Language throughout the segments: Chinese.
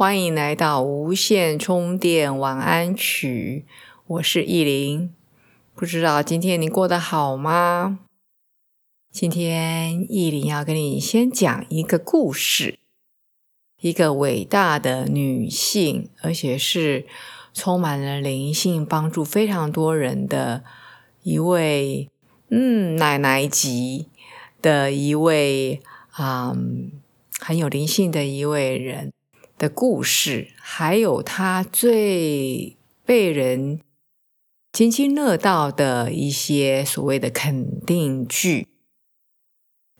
欢迎来到无线充电晚安曲，我是意林。不知道今天你过得好吗？今天意林要跟你先讲一个故事，一个伟大的女性，而且是充满了灵性，帮助非常多人的一位，嗯，奶奶级的一位，嗯，很有灵性的一位人。的故事，还有他最被人津津乐道的一些所谓的肯定句。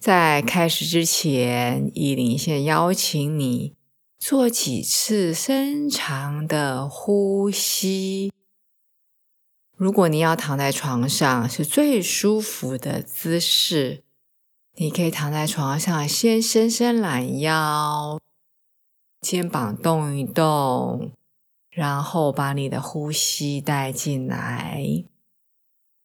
在开始之前，依林先邀请你做几次深长的呼吸。如果你要躺在床上，是最舒服的姿势，你可以躺在床上，先伸伸懒腰。肩膀动一动，然后把你的呼吸带进来。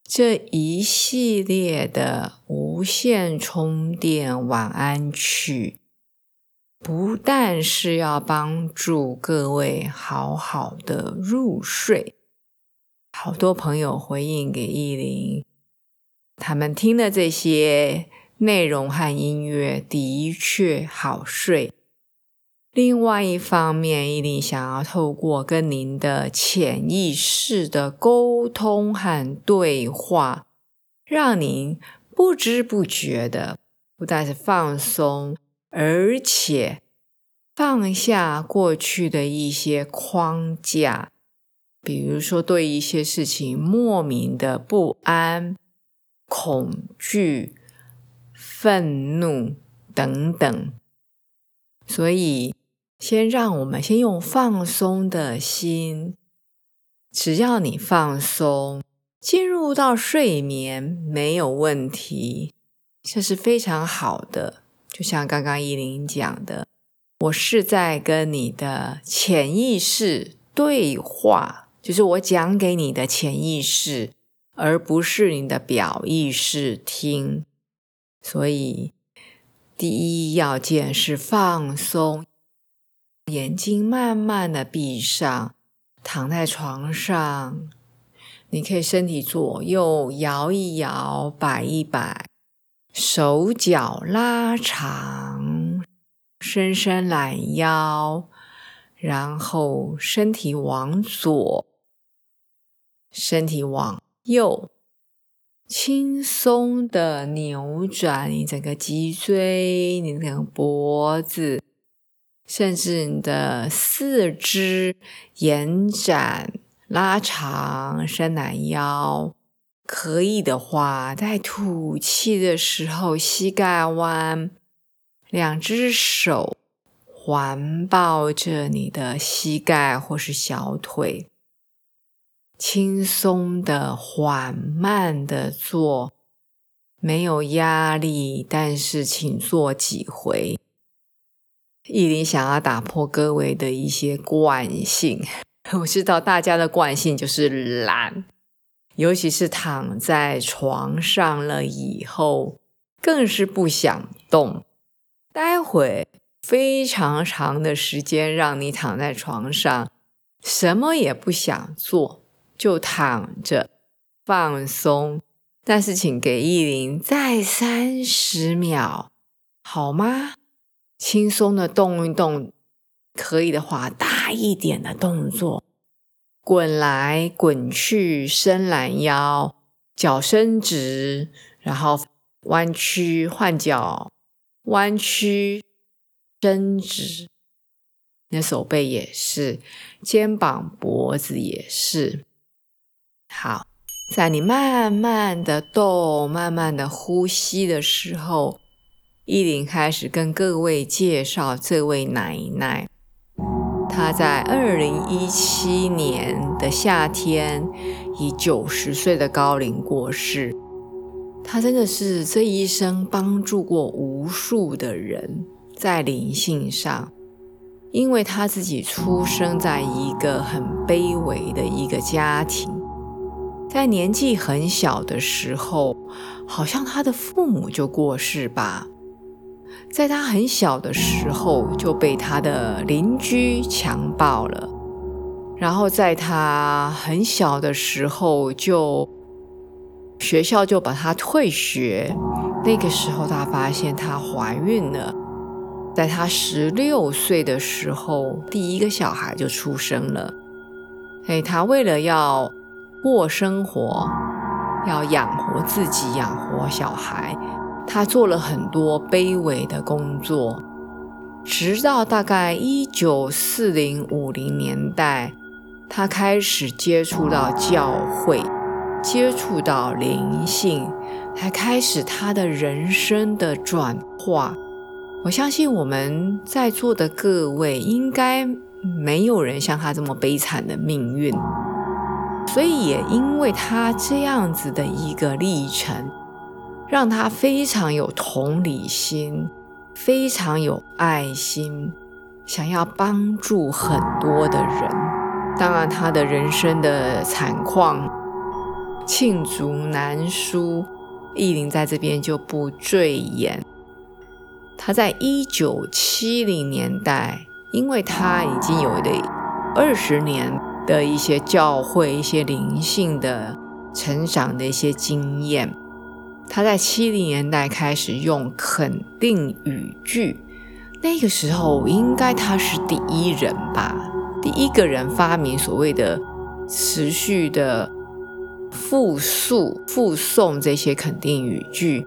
这一系列的无线充电晚安曲，不但是要帮助各位好好的入睡，好多朋友回应给依林，他们听的这些内容和音乐的确好睡。另外一方面，一定想要透过跟您的潜意识的沟通和对话，让您不知不觉的不但是放松，而且放下过去的一些框架，比如说对一些事情莫名的不安、恐惧、愤怒等等，所以。先让我们先用放松的心，只要你放松，进入到睡眠没有问题，这是非常好的。就像刚刚依林讲的，我是在跟你的潜意识对话，就是我讲给你的潜意识，而不是你的表意识听。所以，第一要件是放松。眼睛慢慢的闭上，躺在床上，你可以身体左右摇一摇，摆一摆，手脚拉长，伸伸懒腰，然后身体往左，身体往右，轻松的扭转你整个脊椎，你整个脖子。甚至你的四肢延展、拉长、伸懒腰，可以的话，在吐气的时候，膝盖弯，两只手环抱着你的膝盖或是小腿，轻松的、缓慢的做，没有压力，但是请做几回。意林想要打破各位的一些惯性，我知道大家的惯性就是懒，尤其是躺在床上了以后，更是不想动。待会非常长的时间让你躺在床上，什么也不想做，就躺着放松。但是请给意林再三十秒，好吗？轻松的动一动，可以的话，大一点的动作，滚来滚去，伸懒腰，脚伸直，然后弯曲换脚，弯曲伸直，那手背也是，肩膀脖子也是。好，在你慢慢的动、慢慢的呼吸的时候。依林开始跟各位介绍这位奶奶，她在二零一七年的夏天以九十岁的高龄过世。她真的是这一生帮助过无数的人，在灵性上，因为她自己出生在一个很卑微的一个家庭，在年纪很小的时候，好像他的父母就过世吧，在他很小的时候就被他的邻居强暴了，然后在他很小的时候就。学校就把她退学。那个时候，她发现她怀孕了。在她十六岁的时候，第一个小孩就出生了。哎，她为了要过生活，要养活自己，养活小孩，他做了很多卑微的工作。直到大概一九四零五零年代，他开始接触到教会。接触到灵性，才开始他的人生的转化。我相信我们在座的各位，应该没有人像他这么悲惨的命运。所以也因为他这样子的一个历程，让他非常有同理心，非常有爱心，想要帮助很多的人。当然，他的人生的惨况。罄竹难书，意林在这边就不赘言。他在一九七零年代，因为他已经有了二十年的一些教会、一些灵性的成长的一些经验，他在七零年代开始用肯定语句。那个时候，应该他是第一人吧，第一个人发明所谓的持续的。复述、复诵这些肯定语句，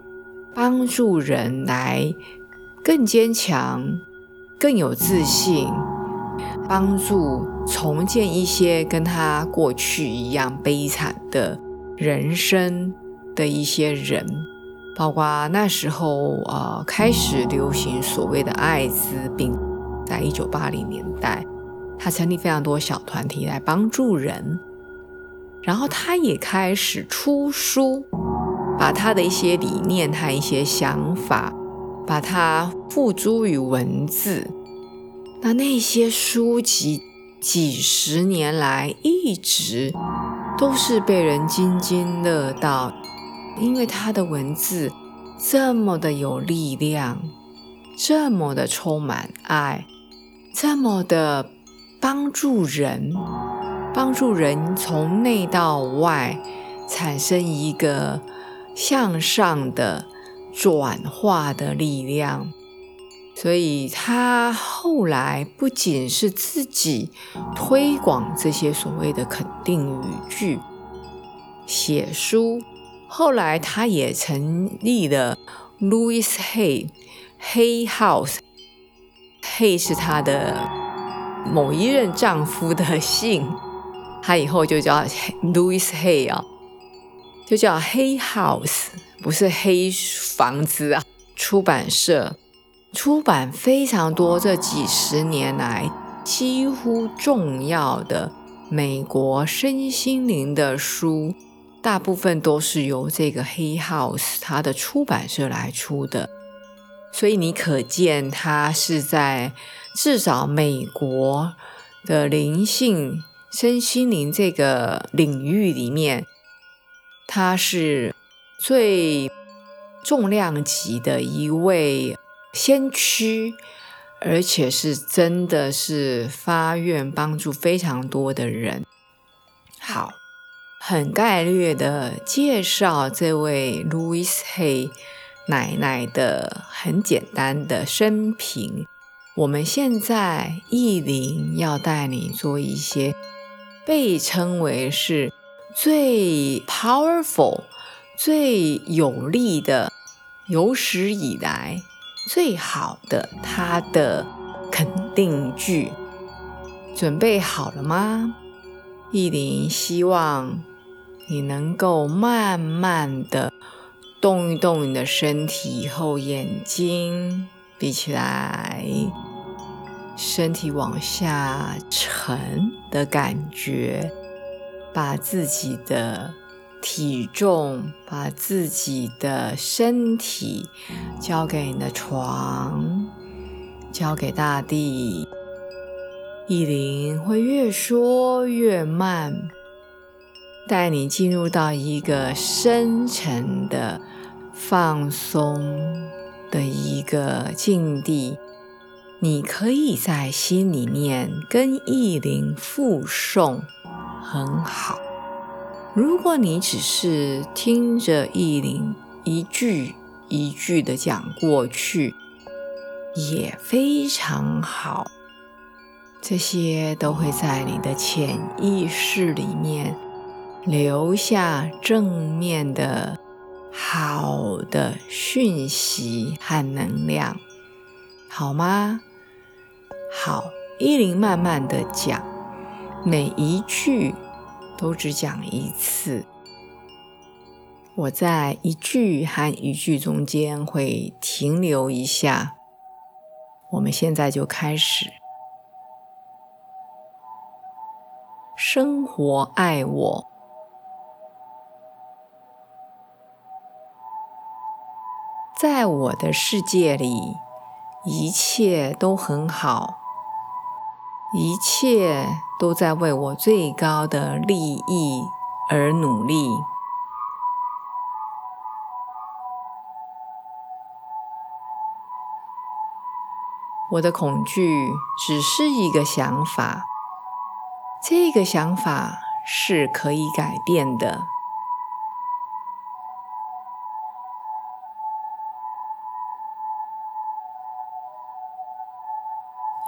帮助人来更坚强、更有自信，帮助重建一些跟他过去一样悲惨的人生的一些人，包括那时候呃开始流行所谓的艾滋病，在一九八零年代，他成立非常多小团体来帮助人。然后他也开始出书，把他的一些理念和一些想法，把它付诸于文字。那那些书籍几十年来一直都是被人津津乐道，因为他的文字这么的有力量，这么的充满爱，这么的帮助人。帮助人从内到外产生一个向上的转化的力量，所以他后来不仅是自己推广这些所谓的肯定语句、写书，后来他也成立了 Louis Hay Hay House。Hay 是他的某一任丈夫的姓。他以后就叫 Louis Hay 啊，就叫 Hay House，不是黑房子啊。出版社出版非常多，这几十年来几乎重要的美国身心灵的书，大部分都是由这个黑 House 它的出版社来出的。所以你可见，它是在至少美国的灵性。身心灵这个领域里面，他是最重量级的一位先驱，而且是真的是发愿帮助非常多的人。好，很概略的介绍这位 Louis Hay 奶奶的很简单的生平。我们现在意林要带你做一些。被称为是最 powerful、最有力的、有史以来最好的他的肯定句，准备好了吗？意林希望你能够慢慢的动一动你的身体，后眼睛闭起来，身体往下沉的感觉，把自己的体重、把自己的身体交给你的床，交给大地。意林会越说越慢，带你进入到一个深沉的放松的一个境地。你可以在心里面跟意林复诵，很好。如果你只是听着意林一句一句的讲过去，也非常好。这些都会在你的潜意识里面留下正面的、好的讯息和能量，好吗？好，依林慢慢的讲，每一句都只讲一次。我在一句和一句中间会停留一下。我们现在就开始。生活爱我，在我的世界里，一切都很好。一切都在为我最高的利益而努力。我的恐惧只是一个想法，这个想法是可以改变的。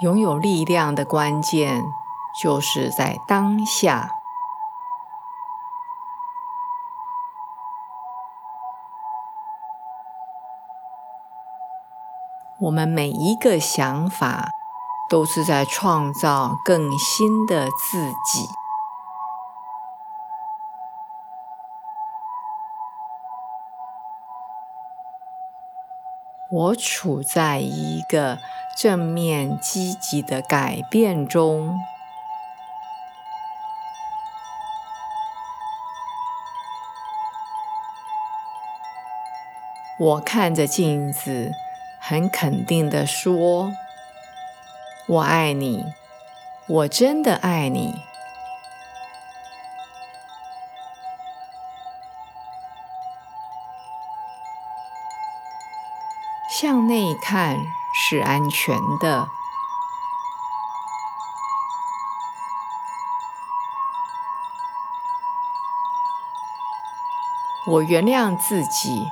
拥有力量的关键，就是在当下。我们每一个想法，都是在创造更新的自己。我处在一个。正面积极的改变中，我看着镜子，很肯定的说：“我爱你，我真的爱你。”向内看。是安全的。我原谅自己，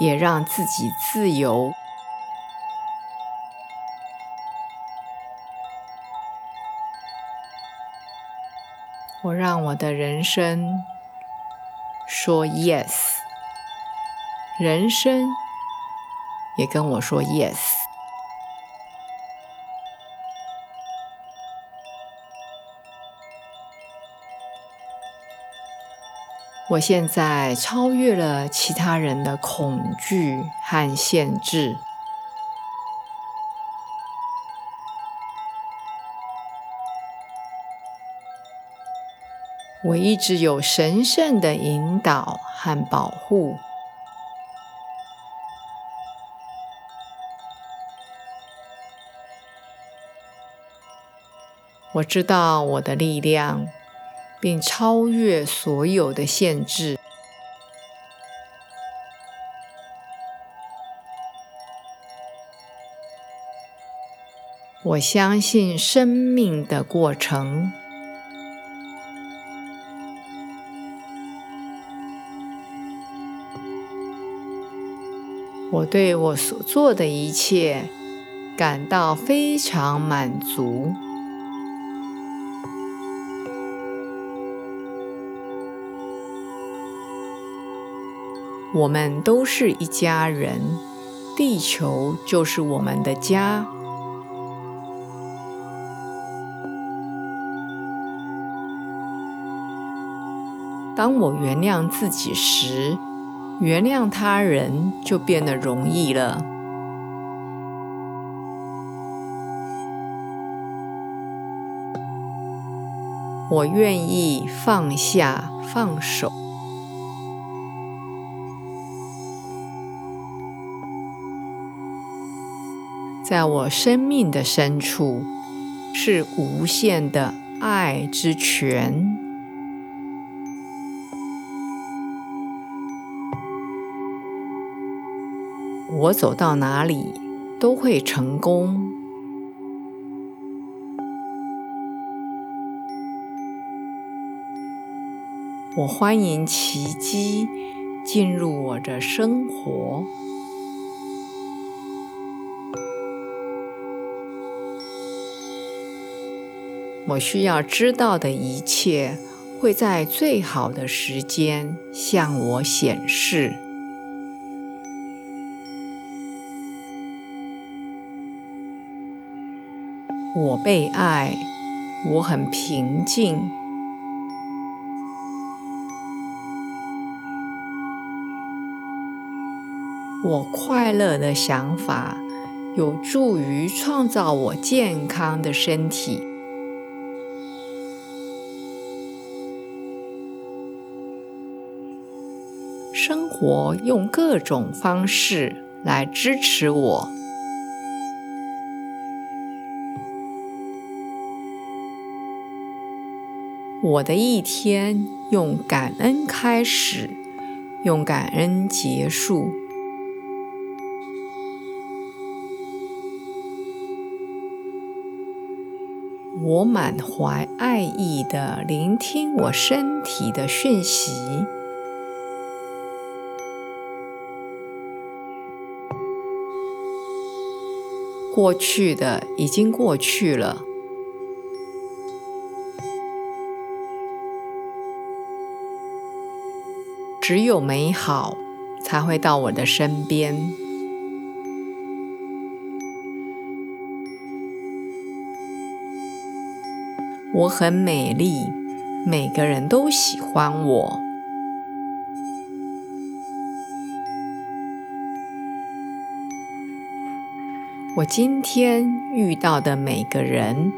也让自己自由。我让我的人生说 yes，人生也跟我说 yes。我现在超越了其他人的恐惧和限制。我一直有神圣的引导和保护。我知道我的力量。并超越所有的限制。我相信生命的过程。我对我所做的一切感到非常满足。我们都是一家人地球就是我们的家。当我原谅自己时原谅他人就变得容易了。我愿意放下放手。在我生命的深处是无限的爱之泉。我走到哪里都会成功。我欢迎奇迹进入我的生活。我需要知道的一切会在最好的时间向我显示。我被爱，我很平静。我快乐的想法有助于创造我健康的身体。活用各种方式来支持我。我的一天用感恩开始，用感恩结束。我满怀爱意的聆听我身体的讯息。过去的已经过去了，只有美好才会到我的身边。我很美丽，每个人都喜欢我。我今天遇到的每个人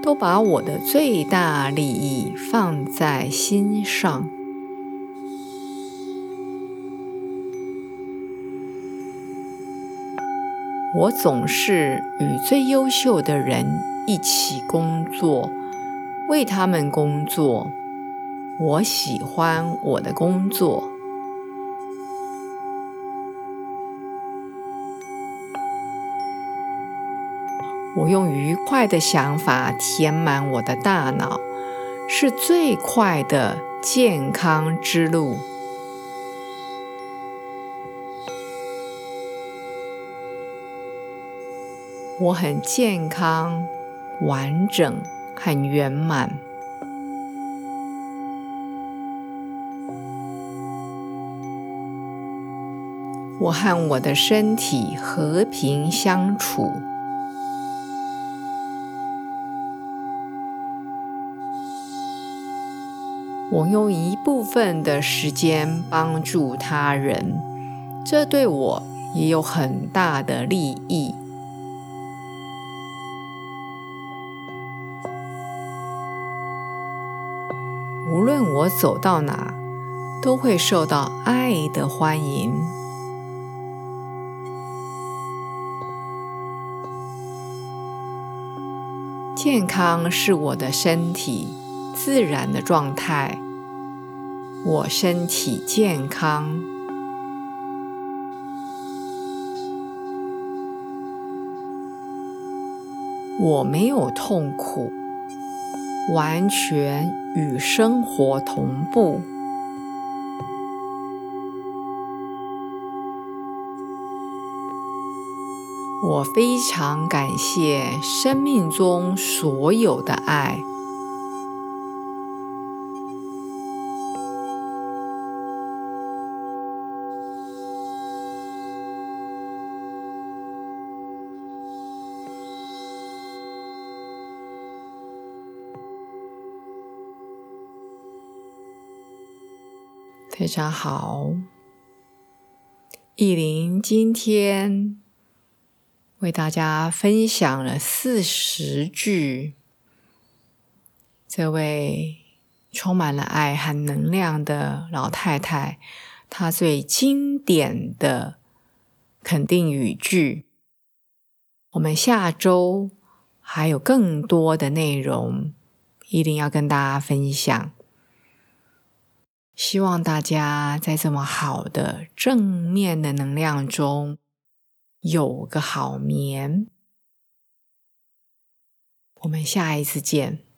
都把我的最大利益放在心上。我总是与最优秀的人一起工作。为他们工作，我喜欢我的工作。我用愉快的想法填满我的大脑，是最快的健康之路。我很健康，完整。很圆满。我和我的身体和平相处。我用一部分的时间帮助他人，这对我也有很大的利益。无论我走到哪，都会受到爱的欢迎。健康是我的身体自然的状态。我身体健康，我没有痛苦。完全与生活同步。我非常感谢生命中所有的爱。非常好，意林今天为大家分享了四十句这位充满了爱和能量的老太太，她最经典的肯定语句。我们下周还有更多的内容，一定要跟大家分享。希望大家在这么好的正面的能量中有个好眠。我们下一次见。